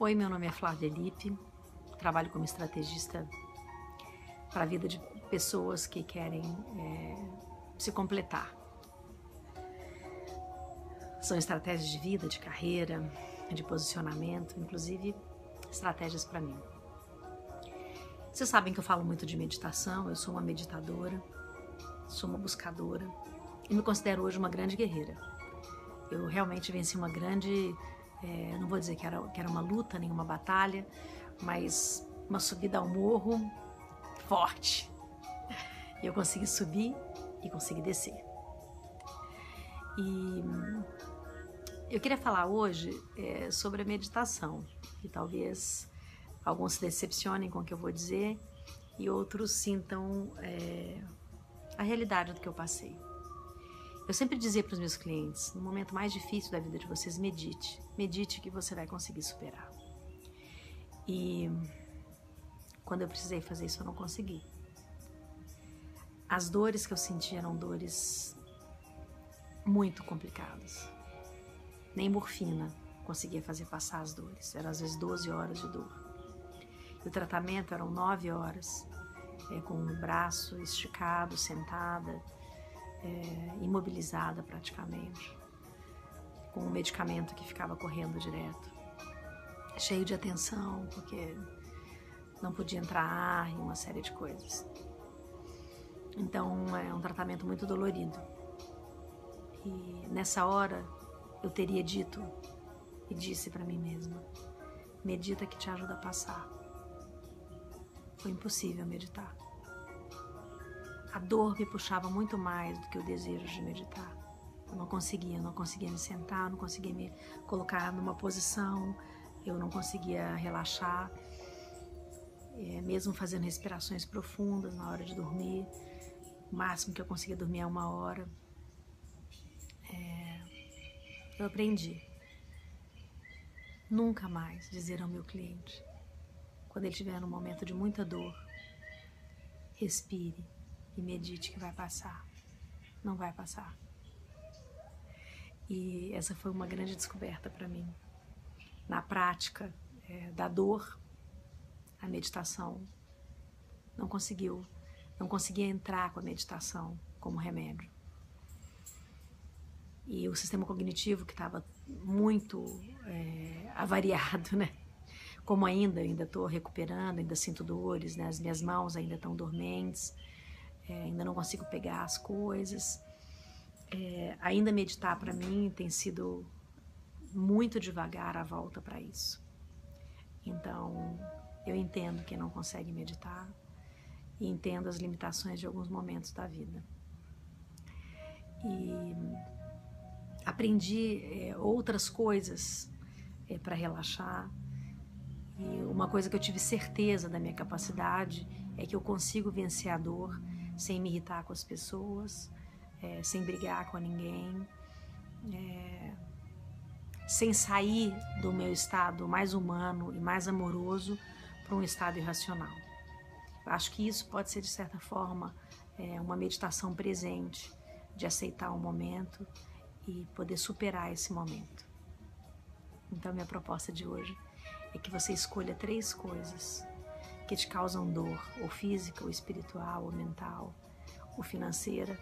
Oi, meu nome é Flávia Lipe, trabalho como estrategista para a vida de pessoas que querem é, se completar. São estratégias de vida, de carreira, de posicionamento, inclusive estratégias para mim. Vocês sabem que eu falo muito de meditação, eu sou uma meditadora, sou uma buscadora e me considero hoje uma grande guerreira. Eu realmente venci uma grande é, não vou dizer que era, que era uma luta, nenhuma batalha, mas uma subida ao morro forte. E eu consegui subir e consegui descer. E eu queria falar hoje é, sobre a meditação, e talvez alguns se decepcionem com o que eu vou dizer e outros sintam é, a realidade do que eu passei. Eu sempre dizia para os meus clientes, no momento mais difícil da vida de vocês, medite. Medite que você vai conseguir superar. E quando eu precisei fazer isso, eu não consegui. As dores que eu senti eram dores muito complicadas. Nem morfina conseguia fazer passar as dores. Eram às vezes 12 horas de dor. E o tratamento eram 9 horas, é, com o braço esticado, sentada, é, imobilizada praticamente, com um medicamento que ficava correndo direto, cheio de atenção, porque não podia entrar ar e uma série de coisas. Então é um tratamento muito dolorido. E nessa hora eu teria dito e disse para mim mesma: medita que te ajuda a passar. Foi impossível meditar. A dor me puxava muito mais do que o desejo de meditar. Eu não conseguia, eu não conseguia me sentar, não conseguia me colocar numa posição, eu não conseguia relaxar, é, mesmo fazendo respirações profundas na hora de dormir. O máximo que eu conseguia dormir é uma hora. É, eu aprendi nunca mais dizer ao meu cliente, quando ele estiver num momento de muita dor, respire e medite que vai passar. Não vai passar. E essa foi uma grande descoberta para mim. Na prática é, da dor, a meditação não conseguiu, não conseguia entrar com a meditação como remédio. E o sistema cognitivo que estava muito é, avariado, né? Como ainda, ainda estou recuperando, ainda sinto dores, né? As minhas mãos ainda estão dormentes é, ainda não consigo pegar as coisas. É, ainda meditar para mim tem sido muito devagar a volta para isso. Então, eu entendo quem não consegue meditar e entendo as limitações de alguns momentos da vida. E aprendi é, outras coisas é, para relaxar. E uma coisa que eu tive certeza da minha capacidade é que eu consigo vencer a dor sem me irritar com as pessoas, é, sem brigar com ninguém, é, sem sair do meu estado mais humano e mais amoroso para um estado irracional. Eu acho que isso pode ser, de certa forma, é, uma meditação presente de aceitar o momento e poder superar esse momento. Então, minha proposta de hoje é que você escolha três coisas que te causam dor, ou física, ou espiritual, ou mental, ou financeira,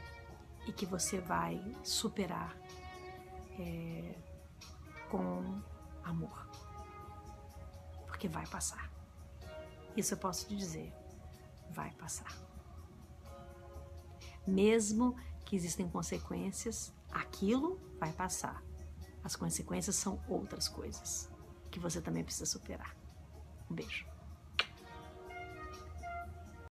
e que você vai superar é, com amor. Porque vai passar. Isso eu posso te dizer, vai passar. Mesmo que existem consequências, aquilo vai passar. As consequências são outras coisas que você também precisa superar. Um beijo.